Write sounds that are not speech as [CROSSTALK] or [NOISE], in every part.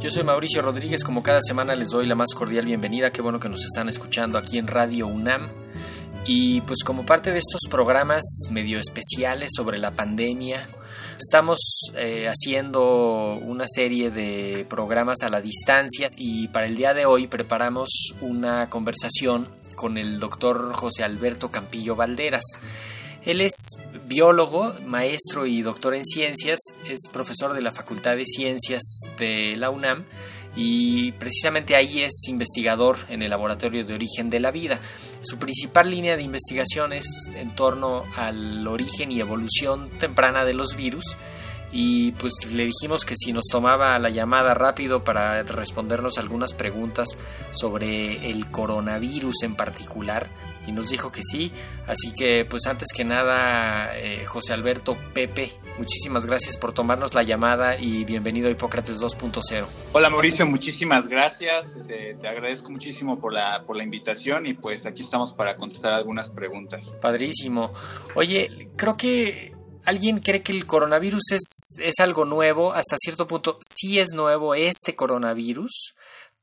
yo soy Mauricio Rodríguez, como cada semana les doy la más cordial bienvenida, qué bueno que nos están escuchando aquí en Radio UNAM. Y pues como parte de estos programas medio especiales sobre la pandemia, estamos eh, haciendo una serie de programas a la distancia y para el día de hoy preparamos una conversación con el doctor José Alberto Campillo Valderas. Él es biólogo, maestro y doctor en ciencias, es profesor de la Facultad de Ciencias de la UNAM y precisamente ahí es investigador en el Laboratorio de Origen de la Vida. Su principal línea de investigación es en torno al origen y evolución temprana de los virus y pues le dijimos que si nos tomaba la llamada rápido para respondernos algunas preguntas sobre el coronavirus en particular y nos dijo que sí, así que pues antes que nada eh, José Alberto Pepe, muchísimas gracias por tomarnos la llamada y bienvenido a Hipócrates 2.0. Hola Mauricio, muchísimas gracias, este, te agradezco muchísimo por la, por la invitación y pues aquí estamos para contestar algunas preguntas. Padrísimo. Oye, creo que alguien cree que el coronavirus es, es algo nuevo, hasta cierto punto sí es nuevo este coronavirus,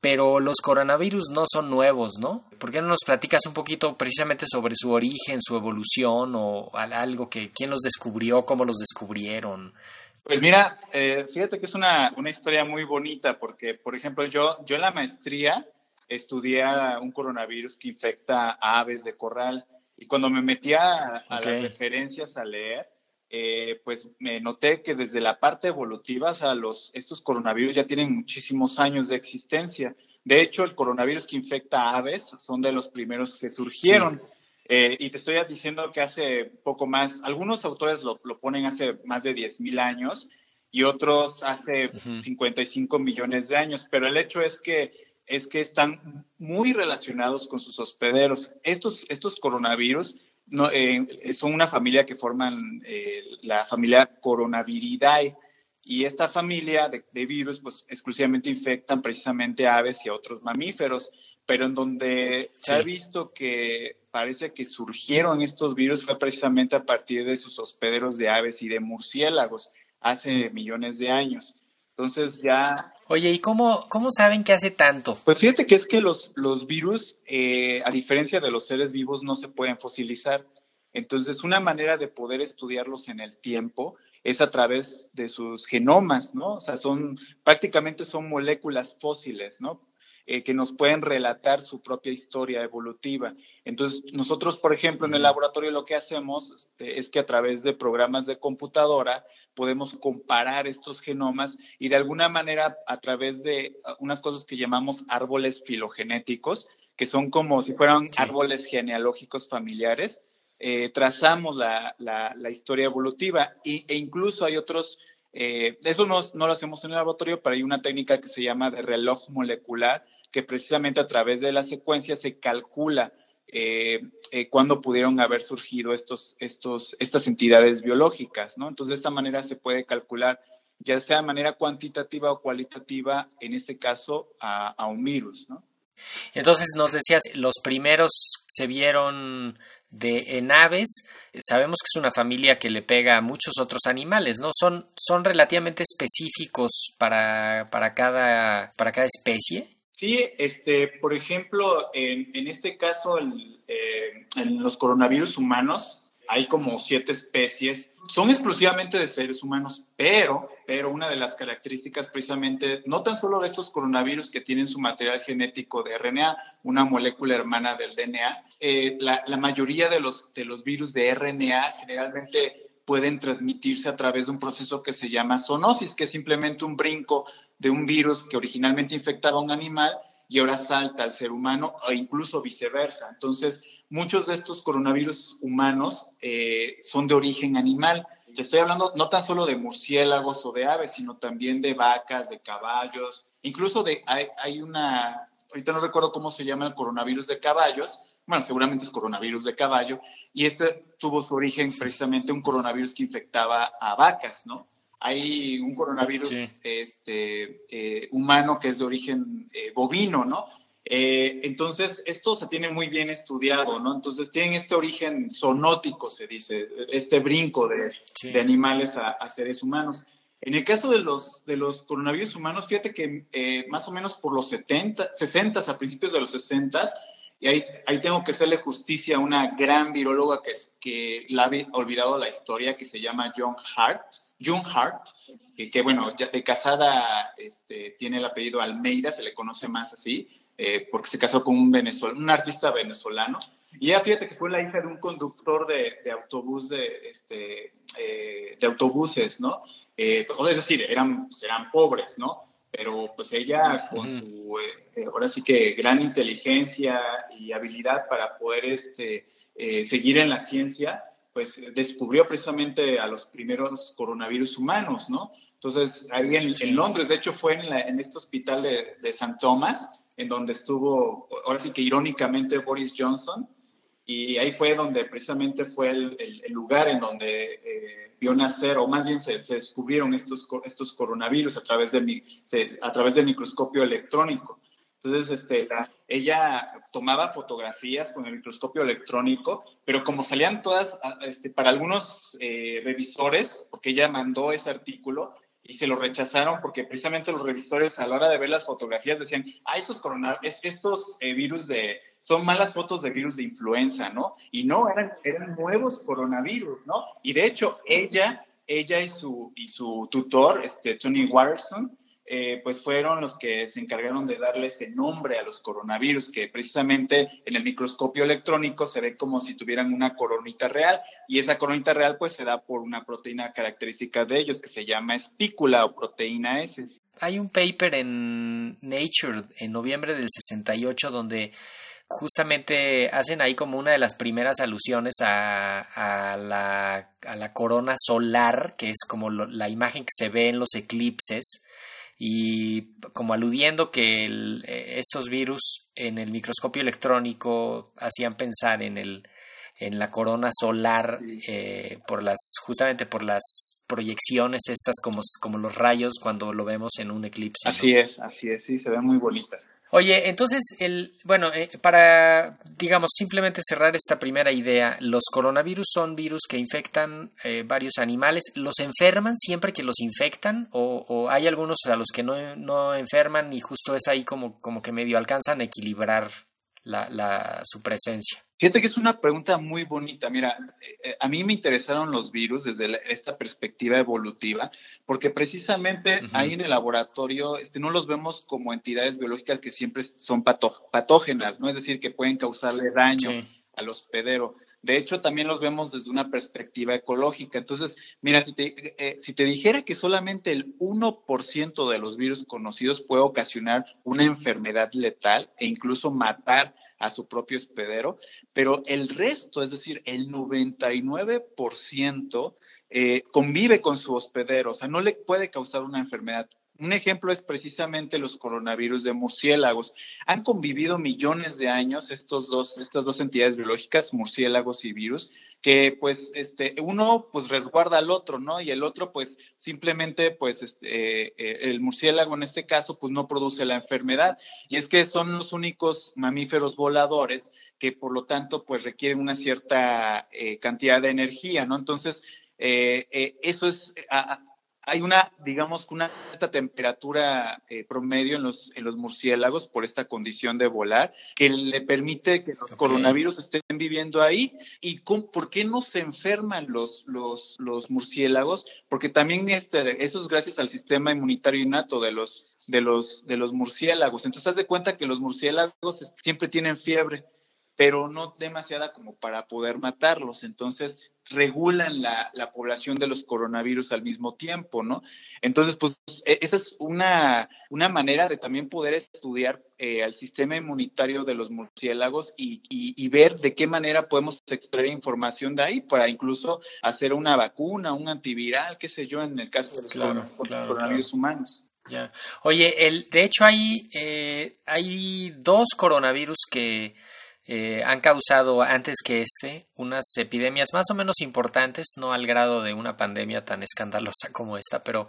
pero los coronavirus no son nuevos, ¿no? ¿Por qué no nos platicas un poquito precisamente sobre su origen, su evolución o algo que quién los descubrió, cómo los descubrieron? Pues mira, eh, fíjate que es una, una, historia muy bonita porque, por ejemplo, yo, yo en la maestría estudié un coronavirus que infecta a aves de corral y cuando me metía a las referencias a leer, eh, pues me noté que desde la parte evolutiva, o sea, los, estos coronavirus ya tienen muchísimos años de existencia. De hecho, el coronavirus que infecta a aves son de los primeros que surgieron. Eh, y te estoy diciendo que hace poco más, algunos autores lo, ponen hace más de 10.000 años y otros hace 55 millones de años, pero el hecho es que es que están muy relacionados con sus hospederos. Estos, estos coronavirus no, eh, son una familia que forman eh, la familia Coronaviridae. Y esta familia de, virus, pues exclusivamente infectan precisamente a aves y a otros mamíferos. Pero en donde se ha visto que parece que surgieron estos virus fue precisamente a partir de sus hospederos de aves y de murciélagos hace millones de años. Entonces ya... Oye, ¿y cómo, cómo saben que hace tanto? Pues fíjate que es que los, los virus, eh, a diferencia de los seres vivos, no se pueden fosilizar. Entonces, una manera de poder estudiarlos en el tiempo es a través de sus genomas, ¿no? O sea, son, prácticamente son moléculas fósiles, ¿no? Eh, que nos pueden relatar su propia historia evolutiva. Entonces, nosotros, por ejemplo, en el laboratorio lo que hacemos este, es que a través de programas de computadora podemos comparar estos genomas y de alguna manera a través de uh, unas cosas que llamamos árboles filogenéticos, que son como si fueran árboles genealógicos familiares, eh, trazamos la, la, historia evolutiva y, e incluso hay otros eh, eso no, no, lo hacemos en el laboratorio, pero hay una técnica que se llama de reloj molecular, que precisamente a través de la secuencia se calcula eh, eh, cuándo pudieron haber surgido estos, estos, estas entidades biológicas, ¿no? Entonces, de esta manera se puede calcular, ya sea de manera cuantitativa o cualitativa, en este caso, a, un virus, ¿no? Entonces, nos decías, los primeros se vieron de en aves, sabemos que es una familia que le pega a muchos otros animales, ¿no? Son, son relativamente específicos para, para, cada, para cada especie. Sí, este, por ejemplo, en, en este caso, eh, en los coronavirus humanos, hay como siete especies, son exclusivamente de seres humanos, pero, pero una de las características precisamente, no tan solo de estos coronavirus que tienen su material genético de RNA, una molécula hermana del DNA, eh, la, la, mayoría de los, de los virus de RNA generalmente pueden transmitirse a través de un proceso que se llama zoonosis, que es simplemente un brinco de un virus que originalmente infectaba a un animal y ahora salta al ser humano o incluso viceversa. Entonces, muchos de estos coronavirus humanos eh, son de origen animal. Te estoy hablando no tan solo de murciélagos o de aves, sino también de vacas, de caballos, incluso de hay, hay una, ahorita no recuerdo cómo se llama el coronavirus de caballos, bueno, seguramente es coronavirus de caballo, y este tuvo su origen precisamente un coronavirus que infectaba a vacas, ¿no? Hay un coronavirus este, eh, humano que es de origen eh, bovino, ¿no? Eh, entonces, esto se tiene muy bien estudiado, ¿no? Entonces, tienen este origen zoonótico, se dice, este brinco de, de animales a, a, seres humanos. En el caso de los, de los coronavirus humanos, fíjate que más o menos por los 70, 60, a principios de los 60, y ahí, ahí, tengo que hacerle justicia a una gran viróloga que, que la ha olvidado la historia, que se llama John Hart, June Hart, que, que, bueno, ya de casada este, tiene el apellido Almeida, se le conoce más así, eh, porque se casó con un, venezolano, un artista venezolano. Y ella, fíjate que fue la hija de un conductor de, de autobús, de, este, eh, de autobuses, ¿no? Eh, es decir, eran, pues, eran pobres, ¿no? Pero pues ella con su, eh, ahora sí que gran inteligencia y habilidad para poder este, eh, seguir en la ciencia, pues descubrió precisamente a los primeros coronavirus humanos, ¿no? Entonces, ahí en, en Londres, de hecho fue en, la, en este hospital de, de San Tomás, en donde estuvo, ahora sí que irónicamente, Boris Johnson, y ahí fue donde precisamente fue el, el, el lugar en donde eh, vio nacer, o más bien se, se, descubrieron estos, estos coronavirus a través, de mi, se, a través del microscopio electrónico. Entonces, este, la, ella tomaba fotografías con el microscopio electrónico, pero como salían todas, este, para algunos eh, revisores, porque ella mandó ese artículo y se lo rechazaron porque precisamente los revisores a la hora de ver las fotografías decían, ah, estos, coronavirus, estos eh, virus de, son malas fotos de virus de influenza, ¿no? Y no, eran, eran nuevos coronavirus, ¿no? Y de hecho, ella, ella y su, y su tutor, este, Tony Watterson, eh, pues fueron los que se encargaron de darle ese nombre a los coronavirus, que precisamente en el microscopio electrónico se ve como si tuvieran una coronita real, y esa coronita real pues se da por una proteína característica de ellos que se llama espícula o proteína S. Hay un paper en Nature en noviembre del 68 donde justamente hacen ahí como una de las primeras alusiones a, la, a la, corona solar, que es como lo, la imagen que se ve en los eclipses, y como aludiendo que el, estos virus en el microscopio electrónico hacían pensar en el en la corona solar eh, por las justamente por las proyecciones estas como, como los rayos cuando lo vemos en un eclipse. Así ¿no? es, así es, sí, se ve muy bonita. Oye, entonces, el, bueno, eh, para, digamos, simplemente cerrar esta primera idea, los coronavirus son virus que infectan eh, varios animales. ¿Los enferman siempre que los infectan? ¿O, o hay algunos a los que no, no, enferman y justo es ahí como, como que medio alcanzan a equilibrar la, la, su presencia? Fíjate que es una pregunta muy bonita. Mira, eh, a mí me interesaron los virus desde la, esta perspectiva evolutiva, porque precisamente uh -huh. ahí en el laboratorio este, no los vemos como entidades biológicas que siempre son pató patógenas, ¿no? Es decir, que pueden causarle daño sí. al hospedero. De hecho, también los vemos desde una perspectiva ecológica. Entonces, mira, si te, eh, si te dijera que solamente el 1% de los virus conocidos puede ocasionar una enfermedad letal e incluso matar a su propio hospedero, pero el resto, es decir, el 99%, eh, convive con su hospedero, o sea, no le puede causar una enfermedad. Un ejemplo es precisamente los coronavirus de murciélagos. Han convivido millones de años estos dos, estas dos entidades biológicas, murciélagos y virus, que pues este, uno pues resguarda al otro, ¿no? Y el otro pues simplemente pues este, eh, el murciélago en este caso pues no produce la enfermedad. Y es que son los únicos mamíferos voladores que por lo tanto pues requieren una cierta eh, cantidad de energía, ¿no? Entonces, eh, eso es... hay una, digamos, una alta temperatura eh, promedio en los, en los murciélagos por esta condición de volar, que le permite que los coronavirus estén viviendo ahí. ¿Y por qué no se enferman los, los, los murciélagos? Porque también este, eso es gracias al sistema inmunitario innato de los, de los, de los murciélagos. Entonces, haz de cuenta que los murciélagos siempre tienen fiebre pero no demasiada como para poder matarlos. Entonces, regulan la, población de los coronavirus al mismo tiempo, ¿no? Entonces, pues e, esa es una, una manera de también poder estudiar eh, al sistema inmunitario de los murciélagos y, y, ver de qué manera podemos extraer información de ahí para incluso hacer una vacuna, un antiviral, qué sé yo, en el caso de los coronavirus humanos. Ya. Oye, el, de hecho hay, eh, hay dos coronavirus que eh, han causado antes que este unas epidemias más o menos importantes, no al grado de una pandemia tan escandalosa como esta, pero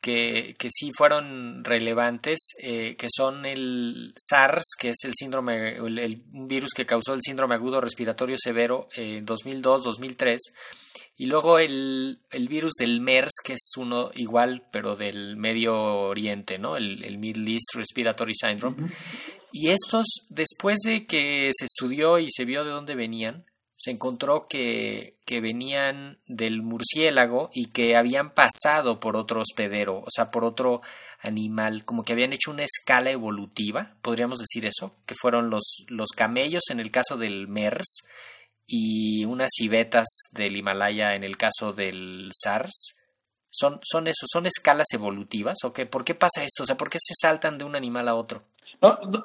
que, que sí fueron relevantes, eh, que son el SARS, que es el síndrome, el, un virus que causó el síndrome agudo respiratorio severo en 2002-2003, y luego el, el, virus del MERS, que es uno igual, pero del Medio Oriente, ¿no? El, el Middle East Respiratory Syndrome. Y estos, después de que se estudió y se vio de dónde venían, se encontró que, que venían del murciélago y que habían pasado por otro hospedero, o sea, por otro animal, como que habían hecho una escala evolutiva, podríamos decir eso, que fueron los, los camellos en el caso del MERS y unas civetas del Himalaya en el caso del SARS. ¿Son, son eso, son escalas evolutivas o qué? ¿Por qué pasa esto? O sea, ¿por qué se saltan de un animal a otro?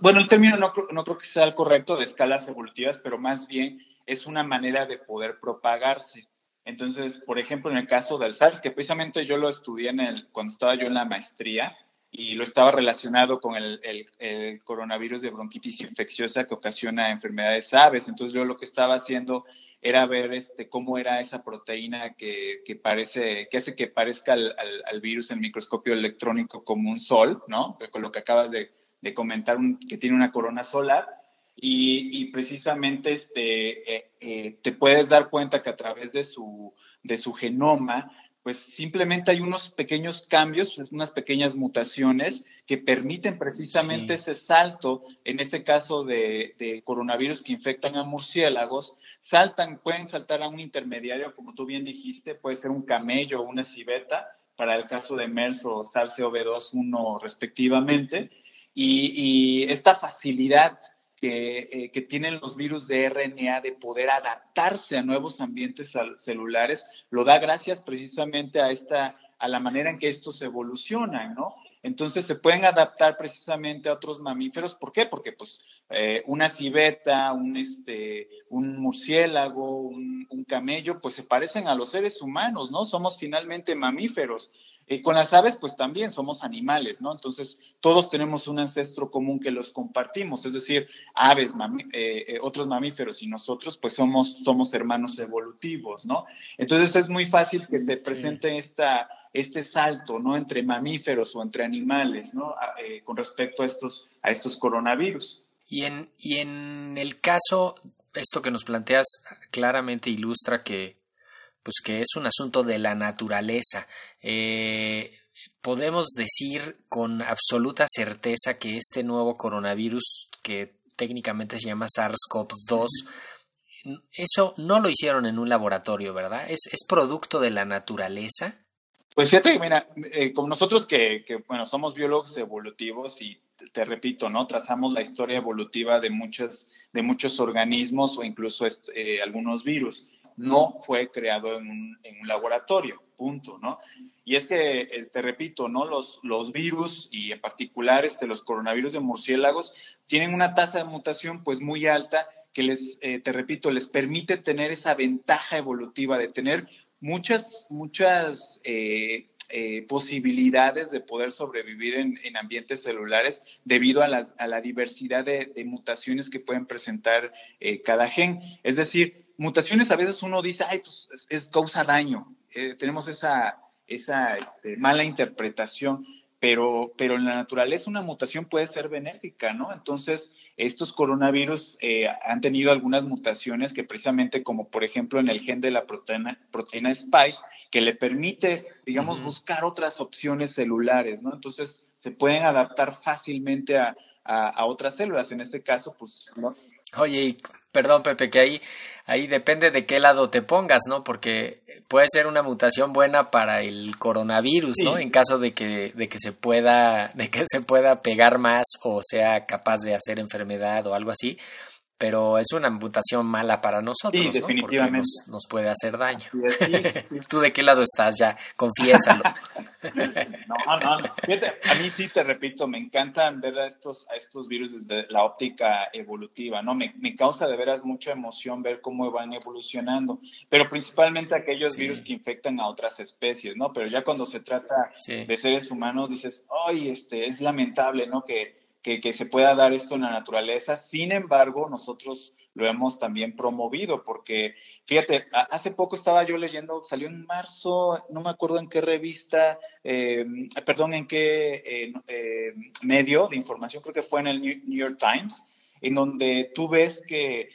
bueno, el término no, no creo que sea el correcto de escalas evolutivas, pero más bien es una manera de poder propagarse. Entonces, por ejemplo, en el caso del SARS, que precisamente yo lo estudié en el, cuando estaba yo en la maestría y lo estaba relacionado con el, el, coronavirus de bronquitis infecciosa que ocasiona enfermedades aves. Entonces, yo lo que estaba haciendo era ver este, cómo era esa proteína que, que parece, que hace que parezca al, al, virus en microscopio electrónico como un sol, ¿no? Con lo que acabas de, de comentar que tiene una corona solar. Y, precisamente este, eh, eh, te puedes dar cuenta que a través de su, de su genoma, pues simplemente hay unos pequeños cambios, unas pequeñas mutaciones que permiten precisamente ese salto, en este caso de, de, coronavirus que infectan a murciélagos, saltan, pueden saltar a un intermediario, como tú bien dijiste, puede ser un camello o una civeta, para el caso de MERS o SARS-CoV-2 1 respectivamente, y, esta facilidad eh, que, tienen los virus de RNA de poder adaptarse a nuevos ambientes celulares, lo da gracias precisamente a esta, a la manera en que estos evolucionan, ¿no? Entonces se pueden adaptar precisamente a otros mamíferos. ¿Por qué? Porque pues eh, una civeta, un, este, un murciélago, un, camello, pues se parecen a los seres humanos, ¿no? Somos finalmente mamíferos. Y con las aves, pues también somos animales, ¿no? Entonces todos tenemos un ancestro común que los compartimos, es decir, aves, eh, eh, otros mamíferos y nosotros, pues somos, somos hermanos evolutivos, ¿no? Entonces es muy fácil que se presente esta este salto, ¿no? Entre mamíferos o entre animales, ¿no? Eh, con respecto a estos, a estos coronavirus. Y en, y en el caso, esto que nos planteas claramente ilustra que, pues que es un asunto de la naturaleza. Eh, podemos decir con absoluta certeza que este nuevo coronavirus, que técnicamente se llama SARS-CoV-2, eso no lo hicieron en un laboratorio, ¿verdad? ¿Es, es producto de la naturaleza? Pues fíjate, mira, eh, como nosotros que, bueno, somos biólogos evolutivos y te, repito, ¿no? Trazamos la historia evolutiva de muchos, de muchos organismos o incluso eh, algunos virus. No fue creado en un, en un, laboratorio, punto, ¿no? Y es que, eh, te repito, ¿no? Los, virus y en particular este, los coronavirus de murciélagos tienen una tasa de mutación pues muy alta que les, te repito, les permite tener esa ventaja evolutiva de tener muchas, muchas eh, eh, posibilidades de poder sobrevivir en, ambientes celulares debido a la, diversidad de, mutaciones que pueden presentar eh, cada gen. Es decir, mutaciones a veces uno dice, ay, pues es, causa daño. tenemos esa, esa este, mala interpretación, pero, pero en la naturaleza una mutación puede ser benéfica, ¿no? Entonces, estos coronavirus eh, han tenido algunas mutaciones que precisamente como por ejemplo en el gen de la proteína, proteína spike, que le permite, digamos, buscar otras opciones celulares, ¿no? Entonces, se pueden adaptar fácilmente a, a, otras células. En este caso, pues, ¿no? Oye, perdón Pepe, que ahí, ahí depende de qué lado te pongas, ¿no? Porque puede ser una mutación buena para el coronavirus, ¿no? En caso de que, de que se pueda, de que se pueda pegar más o sea capaz de hacer enfermedad o algo así pero es una mutación mala para nosotros, sí, definitivamente. Porque nos, puede hacer daño. [LAUGHS] ¿Tú de qué lado estás ya? Confiésalo. [LAUGHS] no, no, no. a mí sí te repito, me encantan ver a estos, a estos virus desde la óptica evolutiva, ¿no? Me, causa de veras mucha emoción ver cómo van evolucionando, pero principalmente aquellos virus que infectan a otras especies, ¿no? Pero ya cuando se trata de seres humanos, dices, ay, este, es lamentable, ¿no? Que que, se pueda dar esto en la naturaleza. Sin embargo, nosotros lo hemos también promovido porque, fíjate, hace poco estaba yo leyendo, salió en marzo, no me acuerdo en qué revista, eh, perdón, en qué eh, eh, medio de información, creo que fue en el New York Times, en donde tú ves que,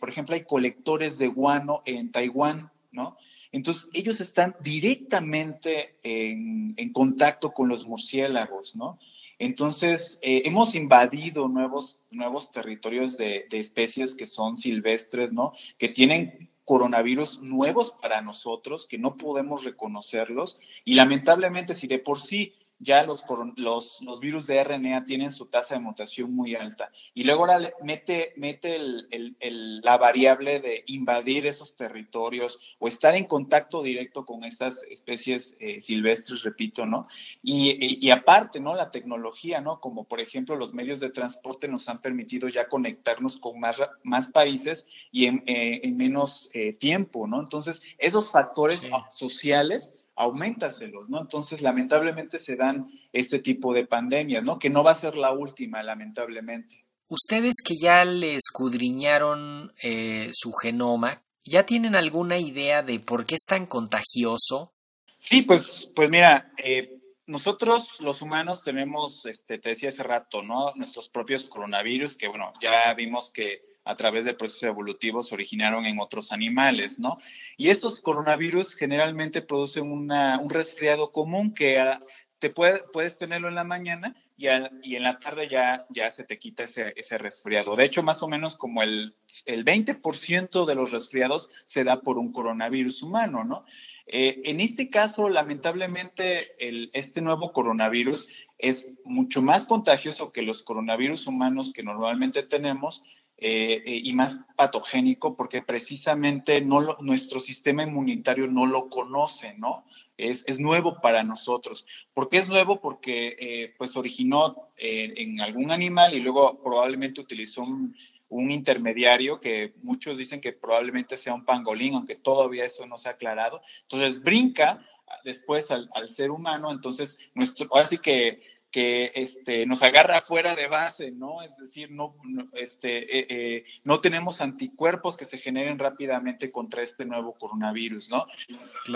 por ejemplo, hay colectores de guano en Taiwán, ¿no? Entonces, ellos están directamente en, en contacto con los murciélagos, ¿no? Entonces, eh, hemos invadido nuevos, nuevos territorios de, de, especies que son silvestres, ¿no? Que tienen coronavirus nuevos para nosotros, que no podemos reconocerlos. Y lamentablemente, si de por sí ya los, los, los, virus de RNA tienen su tasa de mutación muy alta. Y luego ahora mete, mete el, el, la variable de invadir esos territorios o estar en contacto directo con esas especies eh, silvestres, repito, ¿no? Y, y, aparte, ¿no? La tecnología, ¿no? Como por ejemplo los medios de transporte nos han permitido ya conectarnos con más, más países y en, eh, en menos eh, tiempo, ¿no? Entonces, esos factores sociales auméntaselos, ¿no? Entonces, lamentablemente se dan este tipo de pandemias, ¿no? Que no va a ser la última, lamentablemente. Ustedes que ya le escudriñaron eh, su genoma, ¿ya tienen alguna idea de por qué es tan contagioso? Sí, pues, pues mira, eh, nosotros los humanos tenemos, este, te decía hace rato, ¿no? Nuestros propios coronavirus, que bueno, ya vimos que a través del proceso evolutivo se originaron en otros animales, ¿no? Y estos coronavirus generalmente producen un resfriado común que ah, te puede, puedes tenerlo en la mañana y, y, en la tarde ya, ya se te quita ese, ese resfriado. De hecho, más o menos como el, el 20% de los resfriados se da por un coronavirus humano, ¿no? Eh, en este caso, lamentablemente, el, este nuevo coronavirus es mucho más contagioso que los coronavirus humanos que normalmente tenemos eh, eh, y más patogénico porque precisamente no nuestro sistema inmunitario no lo conoce, ¿no? Es, es nuevo para nosotros. ¿Por qué es nuevo? Porque eh, pues originó en algún animal y luego probablemente utilizó un, un, intermediario que muchos dicen que probablemente sea un pangolín, aunque todavía eso no se ha aclarado. Entonces brinca después al, al ser humano, entonces nuestro, ahora sí que que este, nos agarra fuera de base, ¿no? Es decir, no, este, eh, eh, no tenemos anticuerpos que se generen rápidamente contra este nuevo coronavirus, ¿no?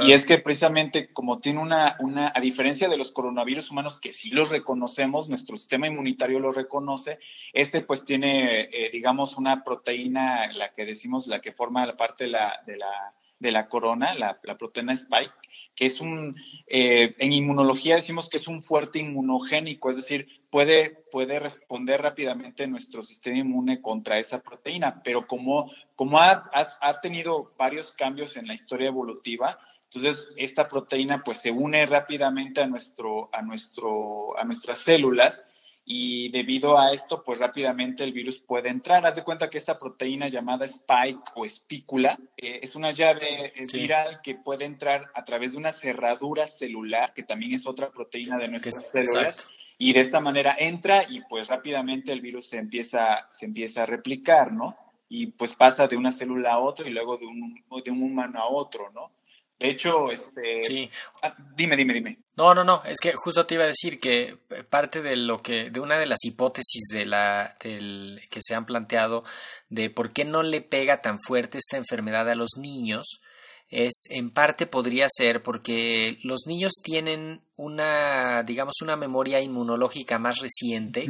Y es que precisamente como tiene una, una, a diferencia de los coronavirus humanos que sí los reconocemos, nuestro sistema inmunitario lo reconoce, este pues tiene, eh, digamos, una proteína, la que decimos, la que forma la parte de la, de la de la corona, la, proteína spike, que es un, eh, en inmunología decimos que es un fuerte inmunogénico, es decir, puede, puede responder rápidamente nuestro sistema inmune contra esa proteína, pero como, como ha, ha, tenido varios cambios en la historia evolutiva, entonces esta proteína pues se une rápidamente a, nuestro, a, nuestro, a nuestras células y debido a esto, pues rápidamente el virus puede entrar. Haz de cuenta que esta proteína llamada spike o espícula eh, es una llave eh, viral que puede entrar a través de una cerradura celular, que también es otra proteína de nuestras células. Y de esta manera entra y pues rápidamente el virus se empieza, se empieza a replicar, ¿no? Y pues pasa de una célula a otra y luego de un, de un humano a otro, ¿no? De hecho, este... Sí. Ah, dime, dime, dime. No, no, no, es que justo te iba a decir que parte de lo que, de una de las hipótesis de la, del, que se han planteado de por qué no le pega tan fuerte esta enfermedad a los niños, es en parte podría ser porque los niños tienen una, digamos, una memoria inmunológica más reciente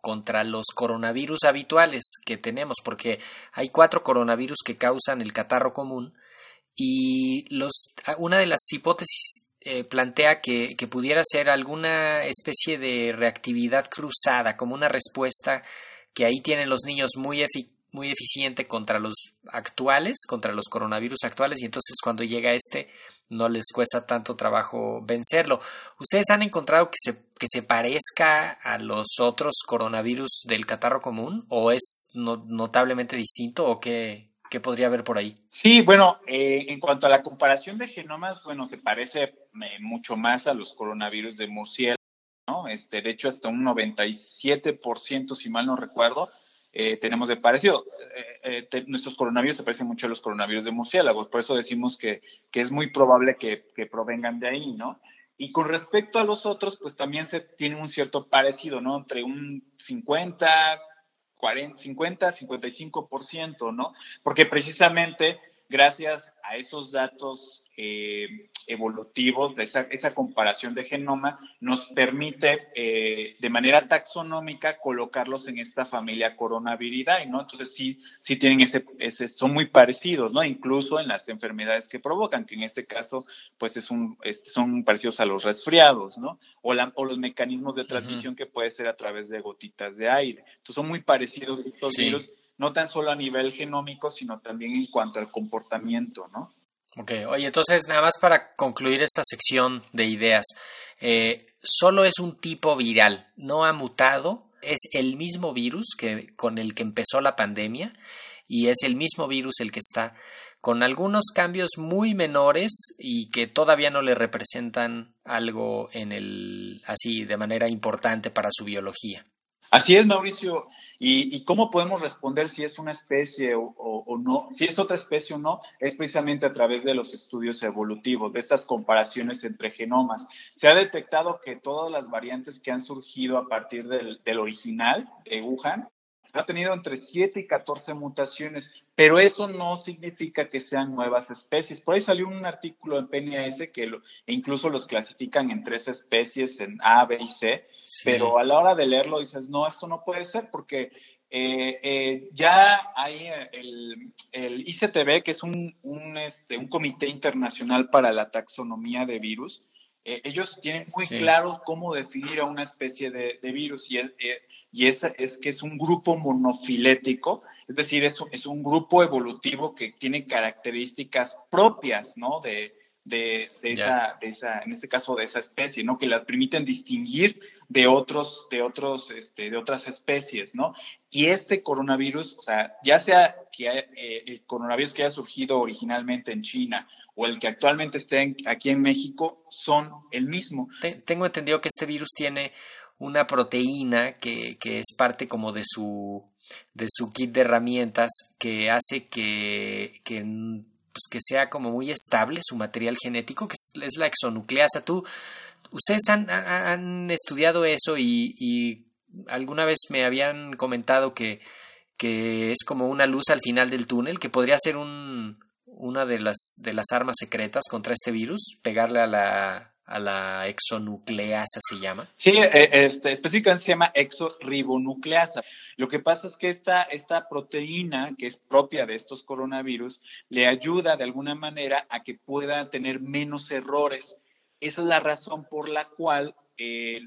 contra los coronavirus habituales que tenemos, porque hay cuatro coronavirus que causan el catarro común y los, una de las hipótesis eh, plantea que, que pudiera ser alguna especie de reactividad cruzada, como una respuesta que ahí tienen los niños muy muy eficiente contra los actuales, contra los coronavirus actuales, y entonces cuando llega este no les cuesta tanto trabajo vencerlo. ¿Ustedes han encontrado que se, que se parezca a los otros coronavirus del catarro común o es notablemente distinto o qué, qué, podría haber por ahí? Sí, bueno, eh, en cuanto a la comparación de genomas, bueno, se parece eh, mucho más a los coronavirus de murciélago, ¿no? Este, de hecho, hasta un 97%, si mal no recuerdo, eh, tenemos de parecido. Nuestros coronavirus se parecen mucho a los coronavirus de murciélagos, por eso decimos que, que es muy probable que, que, provengan de ahí, ¿no? Y con respecto a los otros, pues también se tiene un cierto parecido, ¿no? Entre un 50, 40, 50, 55%, ¿no? Porque precisamente gracias a esos datos eh, evolutivos, esa, esa, comparación de genoma, nos permite eh, de manera taxonómica colocarlos en esta familia coronaviridae, ¿no? Entonces sí, sí tienen ese, ese, son muy parecidos, ¿no? Incluso en las enfermedades que provocan, que en este caso, pues es un, son parecidos a los resfriados, ¿no? O, la, o los mecanismos de transmisión que puede ser a través de gotitas de aire. Entonces son muy parecidos estos virus no tan solo a nivel genómico, sino también en cuanto al comportamiento, ¿no? Ok, oye, entonces nada más para concluir esta sección de ideas, eh, solo es un tipo viral, no ha mutado, es el mismo virus que, con el que empezó la pandemia y es el mismo virus el que está con algunos cambios muy menores y que todavía no le representan algo en el así de manera importante para su biología. Así es, Mauricio. ¿Y, cómo podemos responder si es una especie o, no? Si es otra especie o no, es precisamente a través de los estudios evolutivos, de estas comparaciones entre genomas. Se ha detectado que todas las variantes que han surgido a partir del, del original de Wuhan ha tenido entre 7 y 14 mutaciones, pero eso no significa que sean nuevas especies. Por ahí salió un artículo en PNAS que incluso los clasifican en tres especies, en A, B y C, pero a la hora de leerlo dices, no, esto no puede ser porque eh, eh, ya hay el, el, ICTB, que es un, un, este, un comité internacional para la taxonomía de virus, eh, ellos tienen muy claro cómo definir a una especie de, virus y, es, eh, y es, es, que es un grupo monofilético, es decir, es, es un grupo evolutivo que tiene características propias, ¿no? De, de, esa, de esa, en este caso de esa especie, ¿no? Que las permiten distinguir de otros, de otros, este, de otras especies, ¿no? Y este coronavirus, o sea, ya sea que eh, el coronavirus que haya surgido originalmente en China o el que actualmente esté aquí en México, son el mismo. Tengo entendido que este virus tiene una proteína que, que es parte como de su de su kit de herramientas que hace que, que pues, que sea como muy estable su material genético, que es, la exonucleasa. Tú, ustedes han, han estudiado eso y, alguna vez me habían comentado que, que es como una luz al final del túnel, que podría ser un, una de las, de las armas secretas contra este virus, pegarle a la, a la exonucleasa se llama. Sí, eh, este, específicamente se llama exoribonucleasa. Lo que pasa es que esta, esta proteína, que es propia de estos coronavirus, le ayuda de alguna manera a que pueda tener menos errores. Esa es la razón por la cual eh,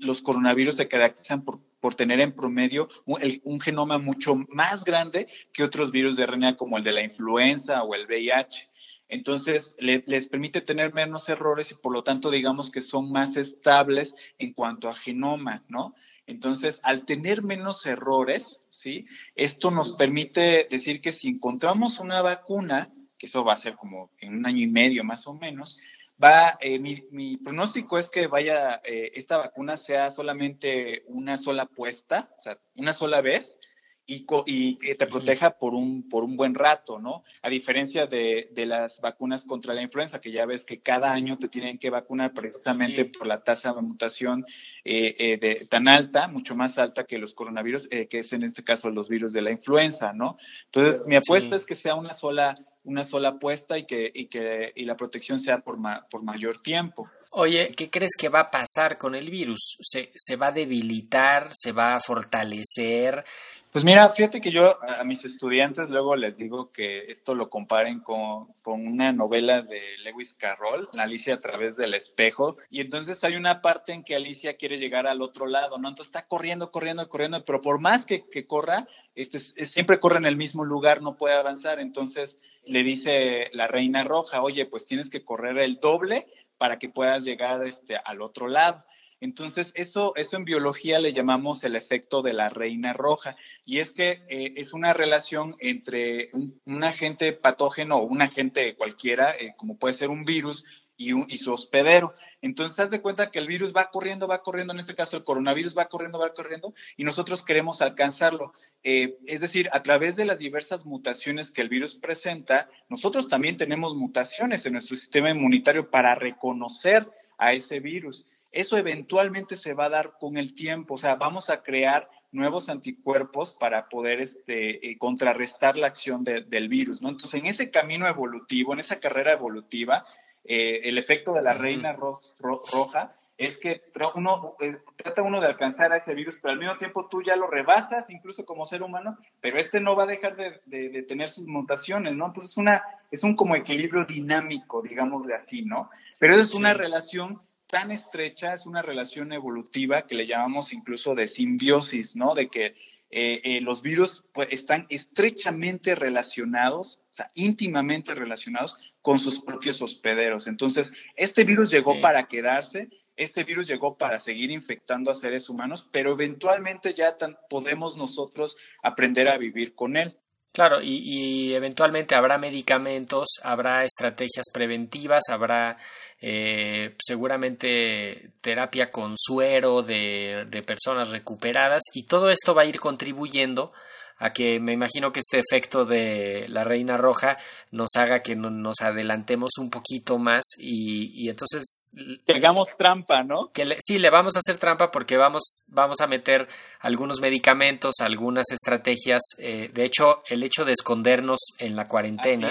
los coronavirus se caracterizan por, por tener en promedio un, un, genoma mucho más grande que otros virus de RNA como el de la influenza o el VIH. Entonces, les permite tener menos errores y por lo tanto, digamos que son más estables en cuanto a genoma, ¿no? Entonces, al tener menos errores, ¿sí? Esto nos permite decir que si encontramos una vacuna, que eso va a ser como en un año y medio más o menos, va, eh, mi, pronóstico es que vaya, eh, esta vacuna sea solamente una sola puesta, o sea, una sola vez, y, y que te proteja por un, por un buen rato, ¿no? A diferencia de, de, las vacunas contra la influenza, que ya ves que cada año te tienen que vacunar precisamente por la tasa de mutación eh, eh, de, tan alta, mucho más alta que los coronavirus, eh, que es en este caso los virus de la influenza, ¿no? Entonces, mi apuesta es que sea una sola una sola apuesta y que, y que y la protección sea por, ma, por mayor tiempo. Oye, ¿qué crees que va a pasar con el virus? ¿Se, ¿Se va a debilitar? ¿Se va a fortalecer? Pues mira, fíjate que yo a mis estudiantes luego les digo que esto lo comparen con, con, una novela de Lewis Carroll, Alicia a través del espejo, y entonces hay una parte en que Alicia quiere llegar al otro lado, ¿no? Entonces está corriendo, corriendo, corriendo, pero por más que, que corra, este, siempre corre en el mismo lugar, no puede avanzar, entonces le dice la reina roja, oye, pues tienes que correr el doble para que puedas llegar este, al otro lado. Entonces, eso, eso en biología le llamamos el efecto de la reina roja. Y es que eh, es una relación entre un, agente patógeno o un agente cualquiera, eh, como puede ser un virus, y, su hospedero. Entonces, haz de cuenta que el virus va corriendo, va corriendo, en este caso el coronavirus va corriendo, va corriendo, y nosotros queremos alcanzarlo. Eh, es decir, a través de las diversas mutaciones que el virus presenta, nosotros también tenemos mutaciones en nuestro sistema inmunitario para reconocer a ese virus eso eventualmente se va a dar con el tiempo, o sea, vamos a crear nuevos anticuerpos para poder este, eh, contrarrestar la acción del virus, ¿no? Entonces, en ese camino evolutivo, en esa carrera evolutiva, eh, el efecto de la reina roja es que uno, eh, trata uno de alcanzar a ese virus, pero al mismo tiempo tú ya lo rebasas, incluso como ser humano, pero este no va a dejar de, tener sus mutaciones, ¿no? Entonces, una, es un como equilibrio dinámico, digámosle así, ¿no? Pero es una relación tan estrecha, es una relación evolutiva que le llamamos incluso de simbiosis, ¿no? De que eh, eh, los virus pues, están estrechamente relacionados, o sea, íntimamente relacionados con sus propios hospederos. Entonces, este virus llegó para quedarse, este virus llegó para seguir infectando a seres humanos, pero eventualmente ya podemos nosotros aprender a vivir con él. Claro, y, y, eventualmente habrá medicamentos, habrá estrategias preventivas, habrá eh, seguramente terapia con suero de, de personas recuperadas y todo esto va a ir contribuyendo a que me imagino que este efecto de la reina roja nos haga que nos adelantemos un poquito más y, y entonces que hagamos trampa, ¿no? Que sí, le vamos a hacer trampa porque vamos, vamos a meter algunos medicamentos, algunas estrategias. Eh, de hecho, el hecho de escondernos en la cuarentena,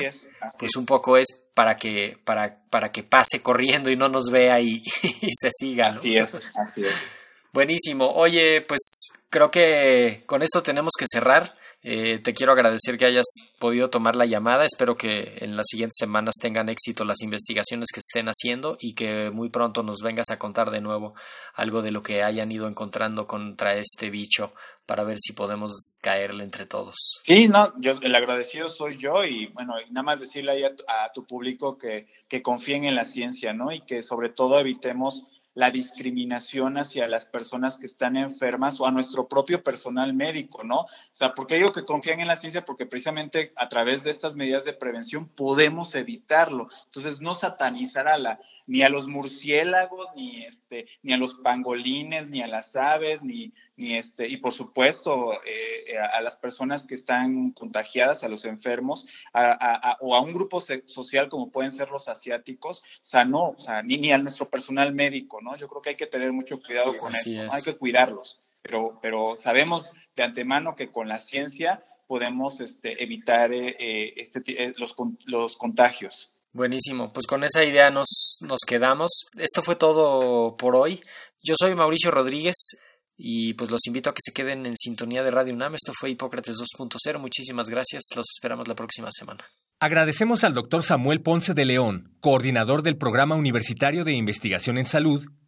pues un poco es para que, para, para que pase corriendo y no nos vea y, [LAUGHS] se siga. Así es, así es. Buenísimo. Oye, pues creo que con esto tenemos que cerrar. Eh, te quiero agradecer que hayas podido tomar la llamada. Espero que en las siguientes semanas tengan éxito las investigaciones que estén haciendo y que muy pronto nos vengas a contar de nuevo algo de lo que hayan ido encontrando contra este bicho para ver si podemos caerle entre todos. Sí, no, yo el agradecido soy yo y bueno, nada más decirle ahí a, a tu público que, que confíen en la ciencia, ¿no? Y que sobre todo evitemos la discriminación hacia las personas que están enfermas o a nuestro propio personal médico, ¿no? O sea, ¿por qué digo que confían en la ciencia? Porque precisamente a través de estas medidas de prevención podemos evitarlo. Entonces, no satanizar a la, ni a los murciélagos, ni este, ni a los pangolines, ni a las aves, ni, ni este, y por supuesto eh, a, las personas que están contagiadas, a los enfermos, o a un grupo social como pueden ser los asiáticos, o sea, no, o sea, ni, ni a nuestro personal médico, ¿no? Yo creo que hay que tener mucho cuidado con eso, hay que cuidarlos, pero, pero sabemos de antemano que con la ciencia podemos este, evitar eh, eh, este, eh, los, los contagios. Buenísimo, pues con esa idea nos, nos quedamos. Esto fue todo por hoy. Yo soy Mauricio Rodríguez y pues los invito a que se queden en sintonía de Radio UNAM. Esto fue Hipócrates 2.0. Muchísimas gracias. Los esperamos la próxima semana. Agradecemos al doctor Samuel Ponce de León, coordinador del Programa Universitario de Investigación en Salud